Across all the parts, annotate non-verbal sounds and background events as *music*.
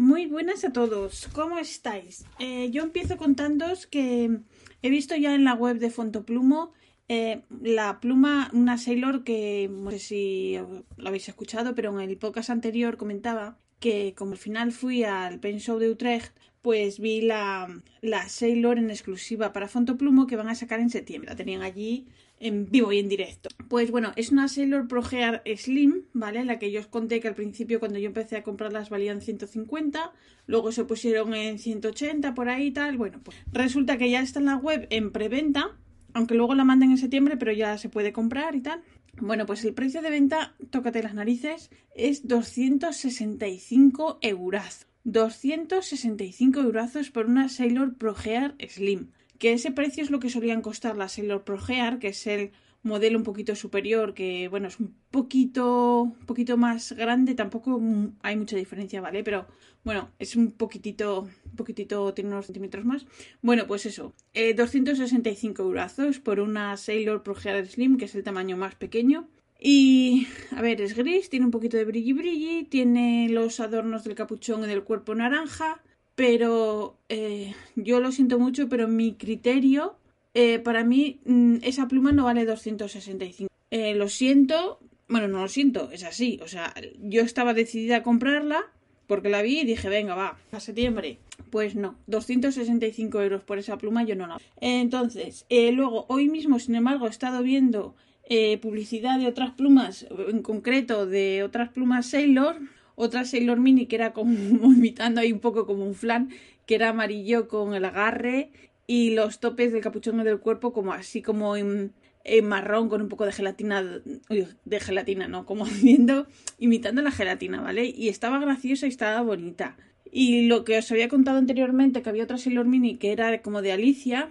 Muy buenas a todos, ¿cómo estáis? Eh, yo empiezo contándoos que he visto ya en la web de Fontoplumo eh, la pluma, una Sailor que no sé si lo habéis escuchado, pero en el podcast anterior comentaba que como al final fui al Pen Show de Utrecht, pues vi la, la Sailor en exclusiva para Fontoplumo que van a sacar en septiembre. La tenían allí en vivo y en directo. Pues bueno, es una Sailor Pro Gear Slim, ¿vale? La que yo os conté que al principio cuando yo empecé a comprarlas valían 150, luego se pusieron en 180 por ahí y tal. Bueno, pues resulta que ya está en la web en preventa, aunque luego la manden en septiembre, pero ya se puede comprar y tal. Bueno, pues el precio de venta, tócate las narices, es 265 euros. 265 euros por una Sailor Pro Gear Slim. Que ese precio es lo que solían costar las Sailor Pro Gear, que es el modelo un poquito superior, que bueno, es un poquito, un poquito más grande, tampoco hay mucha diferencia, ¿vale? Pero bueno, es un poquitito, un poquitito, tiene unos centímetros más. Bueno, pues eso, 265 euros por una Sailor Pro Gear Slim, que es el tamaño más pequeño. Y, a ver, es gris, tiene un poquito de brilli brilli, tiene los adornos del capuchón y del cuerpo naranja, pero eh, yo lo siento mucho, pero mi criterio, eh, para mí, mm, esa pluma no vale 265. Eh, lo siento, bueno, no lo siento, es así, o sea, yo estaba decidida a comprarla porque la vi y dije, venga, va, a septiembre. Pues no, 265 euros por esa pluma yo no la. Entonces, luego, hoy mismo, sin embargo, he estado viendo eh, publicidad de otras plumas, en concreto de otras plumas Sailor, otra Sailor Mini que era como *laughs* imitando ahí un poco como un flan, que era amarillo con el agarre y los topes del capuchón del cuerpo como así como en, marrón con un poco de gelatina, de gelatina, no, como *laughs* haciendo, imitando la gelatina, ¿vale? Y estaba graciosa y estaba bonita. Y lo que os había contado anteriormente, que había otra Sailor Mini que era como de Alicia,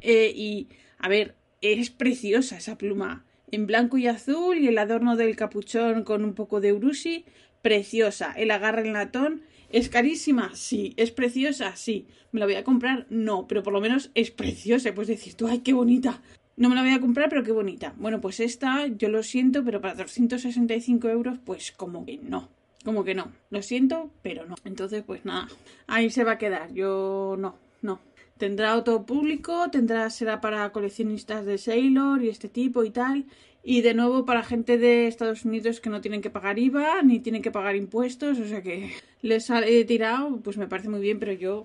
eh, y a ver, es preciosa esa pluma en blanco y azul y el adorno del capuchón con un poco de urushi, preciosa. El agarre en latón, ¿es carísima? Sí. ¿Es preciosa? Sí. ¿Me la voy a comprar? No, pero por lo menos es preciosa. Puedes decir tú, ¡ay, qué bonita! No me la voy a comprar, pero qué bonita. Bueno, pues esta, yo lo siento, pero para 265 euros, pues como que no. Como que no. Lo siento, pero no. Entonces, pues nada. Ahí se va a quedar. Yo no, no. Tendrá otro público, tendrá, será para coleccionistas de Sailor y este tipo y tal. Y de nuevo para gente de Estados Unidos que no tienen que pagar IVA ni tienen que pagar impuestos. O sea que les he tirado, pues me parece muy bien, pero yo,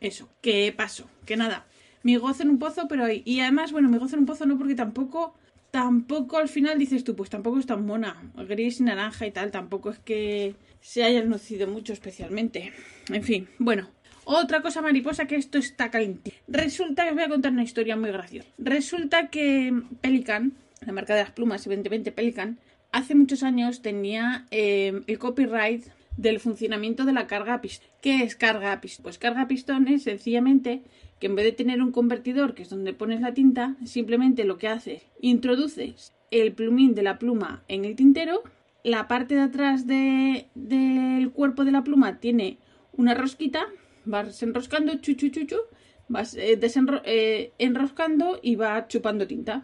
eso, ¿qué pasó? Que nada, mi gozo en un pozo, pero Y además, bueno, mi gozo en un pozo no porque tampoco tampoco al final dices tú, pues tampoco es tan mona, gris y naranja y tal, tampoco es que se haya lucido mucho especialmente. En fin, bueno, otra cosa mariposa que esto está caliente. Resulta que os voy a contar una historia muy graciosa. Resulta que Pelican, la marca de las plumas, evidentemente Pelican, hace muchos años tenía eh, el copyright del funcionamiento de la carga a pistón. ¿Qué es carga a pistón? Pues carga a pistón es sencillamente que en vez de tener un convertidor, que es donde pones la tinta, simplemente lo que hace, introduces el plumín de la pluma en el tintero, la parte de atrás del cuerpo de la pluma tiene una rosquita vas enroscando, chu, chu, chu, vas eh, eh, enroscando y va chupando tinta.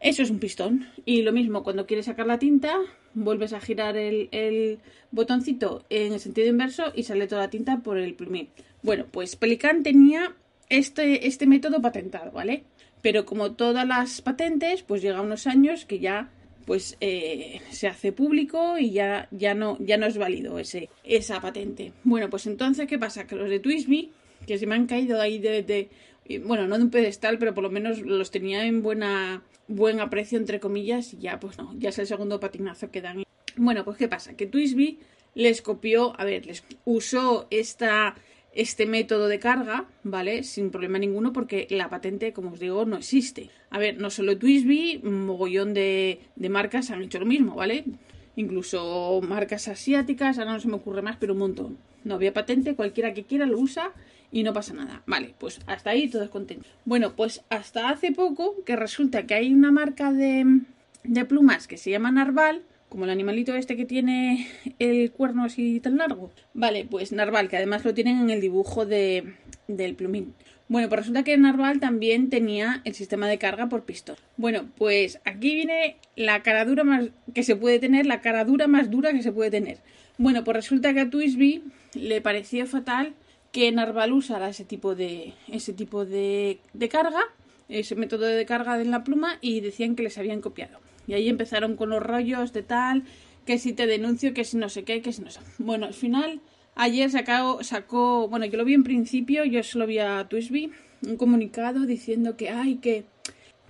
Eso es un pistón. Y lo mismo, cuando quieres sacar la tinta, vuelves a girar el, botoncito en el sentido inverso y sale toda la tinta por el plumín. Bueno, pues Pelican tenía este, este método patentado, ¿vale? Pero como todas las patentes, pues llega unos años que ya pues eh, se hace público y ya, ya, no, ya no es válido ese, esa patente. Bueno, pues entonces, ¿qué pasa? Que los de Twisby, que se me han caído ahí de, bueno, no de un pedestal, pero por lo menos los tenía en buena, buen aprecio, entre comillas, y ya, pues no, ya es el segundo patinazo que dan. Bueno, pues ¿qué pasa? Que Twisby les copió, a ver, les usó esta este método de carga, ¿vale? Sin problema ninguno porque la patente, como os digo, no existe. A ver, no solo Twisby, mogollón de, marcas han hecho lo mismo, ¿vale? Incluso marcas asiáticas, ahora no se me ocurre más, pero un montón. No había patente, cualquiera que quiera lo usa y no pasa nada. Vale, pues hasta ahí todos contentos. Bueno, pues hasta hace poco que resulta que hay una marca de, de plumas que se llama Narval, como el animalito este que tiene el cuerno así tan largo. Vale, pues Narval, que además lo tienen en el dibujo de, del plumín. Bueno, pues resulta que Narval también tenía el sistema de carga por pistón. Bueno, pues aquí viene la cara dura más que se puede tener, la cara dura más dura que se puede tener. Bueno, pues resulta que a Twisby le pareció fatal que Narval usara ese tipo de, ese tipo de, de carga, ese método de carga en la pluma y decían que les habían copiado. Y ahí empezaron con los rollos de tal, que si te denuncio, que si no sé qué, que si no sé. Bueno, al final, ayer sacó, sacó bueno, yo lo vi en principio, yo solo vi a Twisby, un comunicado diciendo que, ay, que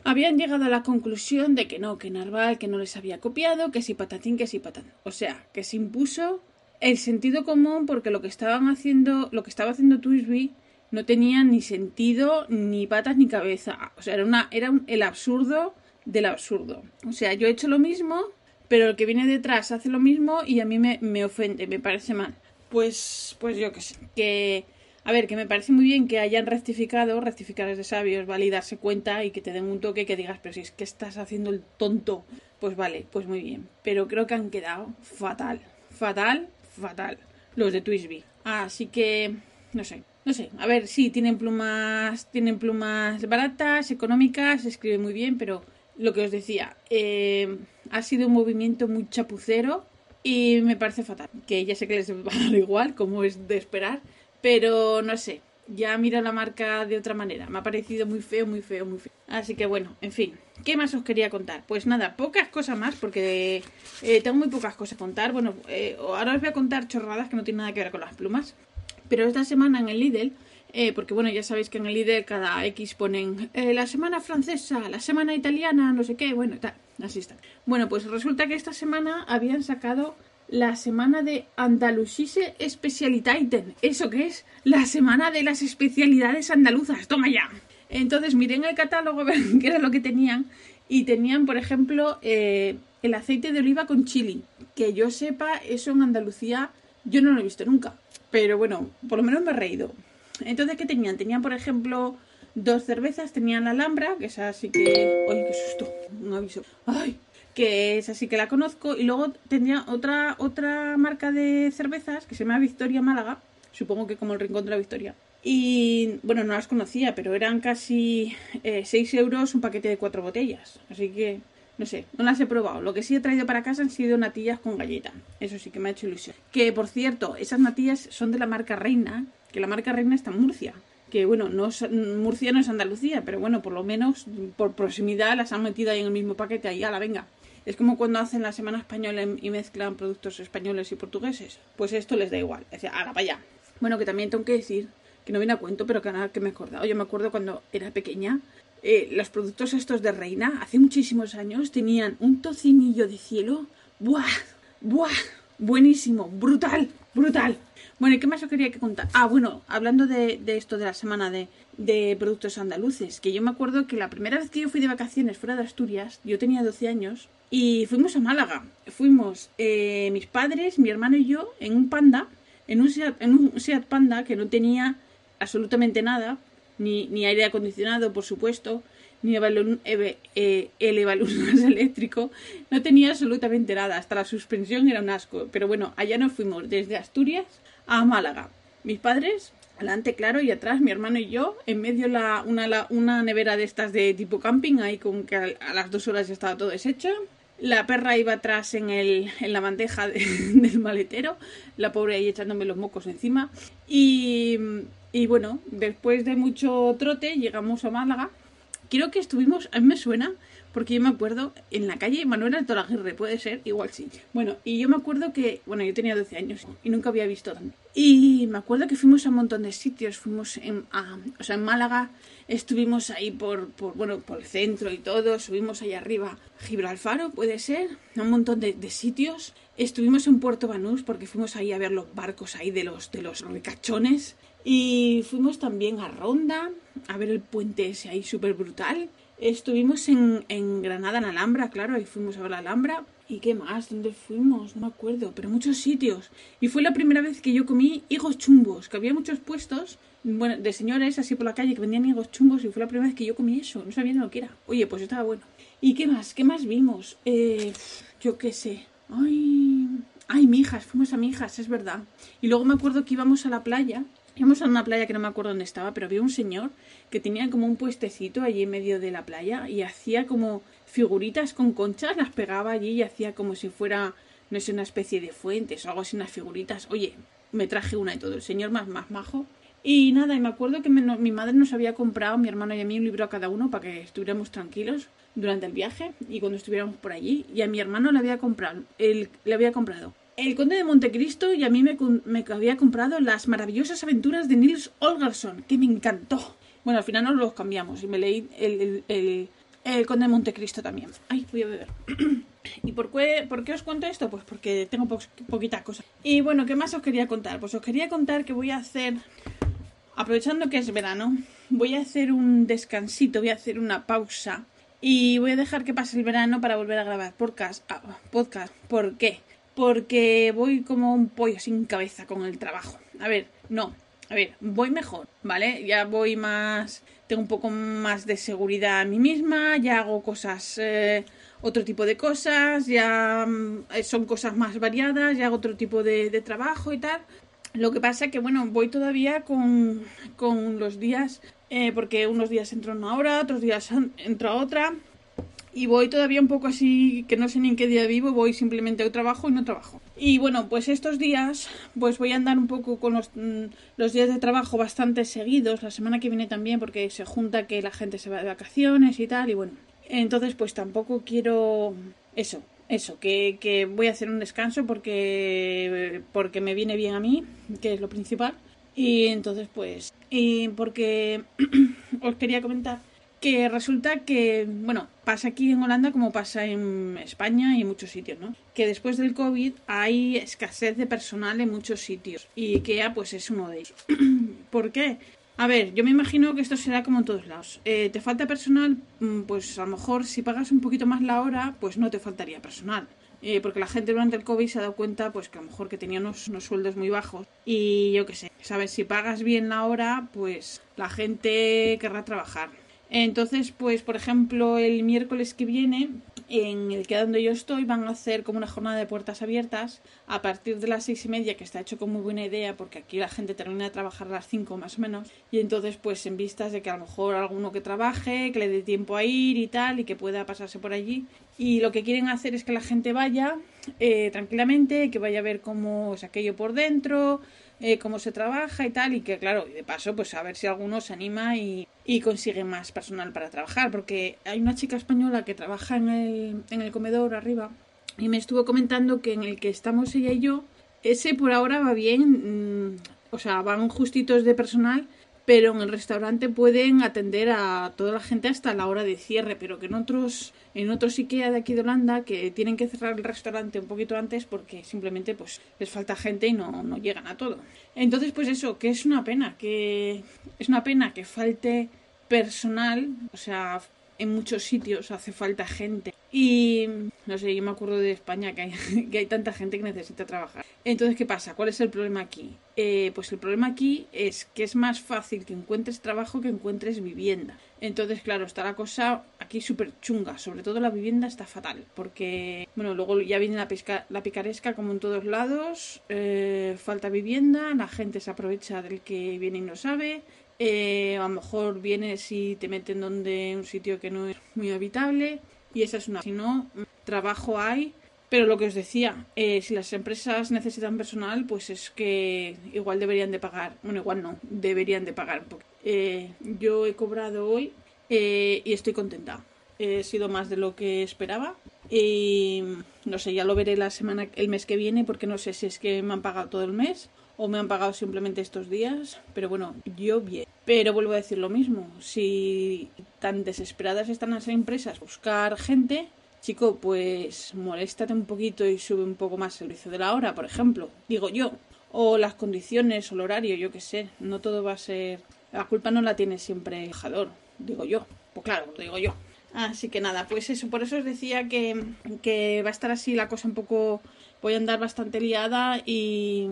habían llegado a la conclusión de que no, que Narval, que no les había copiado, que si patatín, que si patán. O sea, que se impuso el sentido común porque lo que estaban haciendo, lo que estaba haciendo Twisby no tenía ni sentido, ni patas, ni cabeza. O sea, era, una, era el absurdo del absurdo. O sea, yo he hecho lo mismo, pero el que viene detrás hace lo mismo y a mí me, me ofende, me parece mal. Pues, pues yo qué sé. Que, a ver, que me parece muy bien que hayan rectificado, rectificar es de sabios, vale, darse cuenta y que te den un toque que digas, pero si es que estás haciendo el tonto, pues vale, pues muy bien. Pero creo que han quedado fatal, fatal, fatal los de Twisby. Así que, no sé, no sé. A ver, sí, tienen plumas, tienen plumas baratas, económicas, escribe muy bien, pero lo que os decía, eh, ha sido un movimiento muy chapucero y me parece fatal. Que ya sé que les *laughs* va a dar igual, como es de esperar, pero no sé. Ya miro la marca de otra manera. Me ha parecido muy feo, muy feo, muy feo. Así que bueno, en fin. ¿Qué más os quería contar? Pues nada, pocas cosas más, porque eh, tengo muy pocas cosas a contar. Bueno, eh, ahora os voy a contar chorradas que no tienen nada que ver con las plumas. Pero esta semana en el Lidl, eh, porque bueno, ya sabéis que en el Lidl cada X ponen eh, la semana francesa, la semana italiana, no sé qué, bueno, tal, así está. Bueno, pues resulta que esta semana habían sacado la semana de Andalusise Specialiteiten. ¿Eso qué es? La semana de las especialidades andaluzas. Toma ya. Entonces miré en el catálogo *laughs* qué era lo que tenían. Y tenían, por ejemplo, eh, el aceite de oliva con chili. Que yo sepa, eso en Andalucía yo no lo he visto nunca. Pero bueno, por lo menos me he reído. Entonces, ¿qué tenían? Tenían, por ejemplo, dos cervezas. Tenían la Alhambra, que es así que... ¡Ay, qué susto! Un aviso. ¡Ay! que es así que la conozco y luego tenía otra otra marca de cervezas que se llama Victoria Málaga supongo que como el Rincón de la Victoria y bueno no las conocía pero eran casi eh, 6 euros un paquete de cuatro botellas así que no sé no las he probado lo que sí he traído para casa han sido natillas con galleta eso sí que me ha hecho ilusión que por cierto esas natillas son de la marca Reina que la marca Reina está en Murcia que bueno, no es, Murcia no es Andalucía, pero bueno, por lo menos por proximidad las han metido ahí en el mismo paquete, ahí a la venga. Es como cuando hacen la Semana Española y mezclan productos españoles y portugueses. Pues esto les da igual. Sea, la para allá. Bueno, que también tengo que decir, que no viene a cuento, pero que nada que me he acordado. Yo me acuerdo cuando era pequeña, eh, los productos estos de Reina, hace muchísimos años, tenían un tocinillo de cielo. ¡Buah! ¡Buah! Buenísimo, brutal, brutal. Bueno, ¿y qué más os quería que contar? Ah, bueno, hablando de, de esto de la semana de, de, productos andaluces, que yo me acuerdo que la primera vez que yo fui de vacaciones fuera de Asturias, yo tenía 12 años, y fuimos a Málaga. Fuimos eh, mis padres, mi hermano y yo en un panda, en un, Seat, en un Panda que no tenía absolutamente nada, ni, ni aire acondicionado, por supuesto, ni el, eh, el evalúas *laughs* eléctrico, no tenía absolutamente nada, hasta la suspensión era un asco. Pero bueno, allá nos fuimos desde Asturias a Málaga. Mis padres, adelante, claro, y atrás mi hermano y yo, en medio la, una, la, una nevera de estas de tipo camping, ahí con que a, las dos horas ya estaba todo deshecho. La perra iba atrás en, el, en la bandeja de, *laughs* del maletero, la pobre ahí echándome los mocos encima. Y, y bueno, después de mucho trote llegamos a Málaga. Creo que estuvimos, a mí me suena, porque yo me acuerdo en la calle Manuel Alto Aguirre, puede ser, igual sí. Bueno, y yo me acuerdo que, bueno, yo tenía 12 años y nunca había visto tanto. Y me acuerdo que fuimos a un montón de sitios, fuimos en, a, o sea, en Málaga, estuvimos ahí por, por, bueno, por el centro y todo, subimos ahí arriba, Gibralfaro, puede ser, un montón de, de sitios. Estuvimos en Puerto Banús porque fuimos ahí a ver los barcos ahí de los, de los ricachones. Y fuimos también a Ronda, a ver el puente ese ahí súper brutal. Estuvimos en, en, Granada, en Alhambra, claro, ahí fuimos a ver la Alhambra. ¿Y qué más? ¿Dónde fuimos? No me acuerdo, pero muchos sitios. Y fue la primera vez que yo comí higos chumbos, que había muchos puestos, bueno, de señores así por la calle que vendían higos chumbos y fue la primera vez que yo comí eso. No sabía lo que era. Oye, pues estaba bueno. ¿Y qué más? ¿Qué más vimos? Eh, yo qué sé. Ay, ay, Mijas, fuimos a Mijas, es verdad. Y luego me acuerdo que íbamos a la playa Íbamos a una playa que no me acuerdo dónde estaba, pero había un señor que tenía como un puestecito allí en medio de la playa y hacía como figuritas con conchas, las pegaba allí y hacía como si fuera, no sé, una especie de fuentes o algo así, unas figuritas. Oye, me traje una y todo. El señor más, más majo. Y nada, y me acuerdo que mi madre nos había comprado, mi hermano y a mí, un libro a cada uno para que estuviéramos tranquilos durante el viaje y cuando estuviéramos por allí. Y a mi hermano le había comprado, el, le había comprado El Conde de Montecristo y a mí me, había comprado Las maravillosas aventuras de Nils Holgersson, que me encantó. Bueno, al final nos los cambiamos y me leí el, Conde de Montecristo también. Ay, voy a beber. *clears throat* ¿Y por qué, por qué os cuento esto? Pues porque tengo poquita cosa. Y bueno, ¿qué más os quería contar? Pues os quería contar que voy a hacer aprovechando que es verano, voy a hacer un descansito, voy a hacer una pausa y voy a dejar que pase el verano para volver a grabar podcast. Ah, podcast. ¿Por qué? Porque voy como un pollo sin cabeza con el trabajo. A ver, no. A ver, voy mejor, ¿vale? Ya voy más... Tengo un poco más de seguridad a mí misma, ya hago cosas... Eh, otro tipo de cosas, ya mm, son cosas más variadas, ya hago otro tipo de, trabajo y tal. Lo que pasa que, bueno, voy todavía con, con los días, eh, porque unos días entro una hora, otros días entro otra, y voy todavía un poco así, que no sé ni en qué día vivo, voy simplemente a trabajo y no trabajo. Y bueno, pues estos días, pues voy a andar un poco con los, mm, los días de trabajo bastante seguidos, la semana que viene también, porque se junta que la gente se va de vacaciones y tal, y bueno, entonces pues tampoco quiero eso, eso, que, que, voy a hacer un descanso porque, porque me viene bien a mí, que es lo principal. Y entonces, pues, porque *clears throat* os quería comentar que resulta que, bueno, pasa aquí en Holanda como pasa en España y en muchos sitios, ¿no? Que después del COVID hay escasez de personal en muchos sitios y IKEA pues es uno de ellos. *clears throat* ¿Por qué? A ver, yo me imagino que esto será como en todos lados. Eh, ¿Te falta personal? Mm, pues a lo mejor si pagas un poquito más la hora, pues no te faltaría personal. Eh, porque la gente durante el COVID se ha dado cuenta pues que a lo mejor que tenía unos, unos sueldos muy bajos. Y yo qué sé, ¿sabes? Si pagas bien la hora, pues la gente querrá trabajar. Entonces, pues por ejemplo, el miércoles que viene en el que donde yo estoy van a hacer como una jornada de puertas abiertas. A partir de las seis y media que está hecho con muy buena idea porque aquí la gente termina de trabajar a las cinco más o menos. Y entonces pues en vistas de que a lo mejor alguno que trabaje que le dé tiempo a ir y tal y que pueda pasarse por allí. Y lo que quieren hacer es que la gente vaya eh, tranquilamente que vaya a ver cómo es aquello por dentro eh, cómo se trabaja y tal, y que claro, y de paso, pues a ver si alguno se anima y, y, consigue más personal para trabajar, porque hay una chica española que trabaja en el, en el comedor arriba y me estuvo comentando que en el que estamos ella y yo, ese por ahora va bien, mm, o sea, van justitos de personal, pero en el restaurante pueden atender a toda la gente hasta la hora de cierre, pero que en otros en otros IKEA de aquí de Holanda que tienen que cerrar el restaurante un poquito antes porque simplemente pues les falta gente y no, no llegan a todo. Entonces pues eso, que es una pena, que es una pena que falte personal, o sea, en muchos sitios hace falta gente. Y no sé, yo me acuerdo de España que hay, *laughs* que hay tanta gente que necesita trabajar. Entonces, ¿qué pasa? ¿Cuál es el problema aquí? Eh, pues el problema aquí es que es más fácil que encuentres trabajo que encuentres vivienda. Entonces, claro, está la cosa aquí súper chunga. Sobre todo la vivienda está fatal. Porque, bueno, luego ya viene la, la picaresca como en todos lados. Eh, falta vivienda, la gente se aprovecha del que viene y no sabe. Eh, a lo mejor vienes y te meten donde un sitio que no es muy habitable y esa es una. Si no, trabajo hay, pero lo que os decía, eh, si las empresas necesitan personal, pues es que igual deberían de pagar, bueno, igual no, deberían de pagar poco. Eh, yo he cobrado hoy y estoy contenta. He sido más de lo que esperaba y no sé, ya lo veré la semana, el mes que viene, porque no sé si es que me han pagado todo el mes o me han pagado simplemente estos días, pero bueno, yo bien. Pero vuelvo a decir lo mismo, si tan desesperadas están las empresas buscar gente, chico, pues moléstate un poquito y sube un poco más el precio de la hora, por ejemplo, digo yo, o las condiciones o el horario, yo qué sé, no todo va a ser... La culpa no la tiene siempre el trabajador, digo yo, pues claro, lo digo yo. Así que nada, pues eso, por eso os decía que, que va a estar así la cosa un poco... Voy a andar bastante liada y,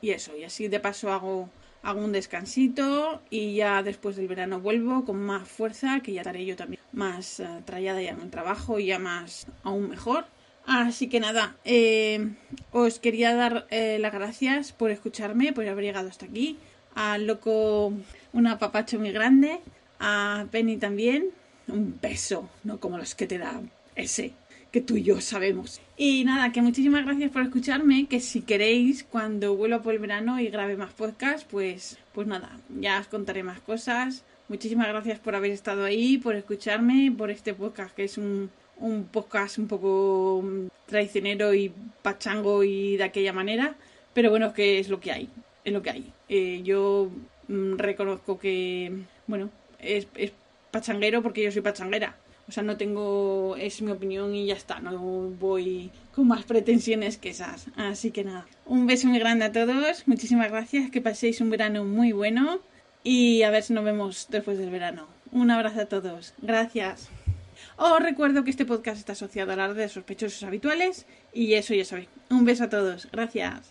y eso, y así de paso hago, hago un descansito y ya después del verano vuelvo con más fuerza, que ya estaré yo también más uh, ya en el trabajo y ya más aún mejor. Así que nada, eh, os quería dar eh, las gracias por escucharme, por haber llegado hasta aquí. A Loco, un apapacho muy grande. A Penny también, un beso, no como los que te da ese que tú y yo sabemos. Y nada, que muchísimas gracias por escucharme, que si queréis, cuando vuelva por el verano y grabe más podcast, pues, pues nada, ya os contaré más cosas. Muchísimas gracias por haber estado ahí, por escucharme, por este podcast que es un, un podcast un poco mm, traicionero y pachango y de aquella manera, pero bueno, que es lo que hay, es lo que hay. Eh, yo mm, reconozco que, bueno, es, es pachanguero porque yo soy pachanguera. O sea, no tengo, es mi opinión y ya está, no voy con más pretensiones que esas. Así que nada, un beso muy grande a todos, muchísimas gracias, que paséis un verano muy bueno y a ver si nos vemos después del verano. Un abrazo a todos, gracias. Os recuerdo que este podcast está asociado a la red de sospechosos habituales y eso ya sabéis. Un beso a todos, gracias.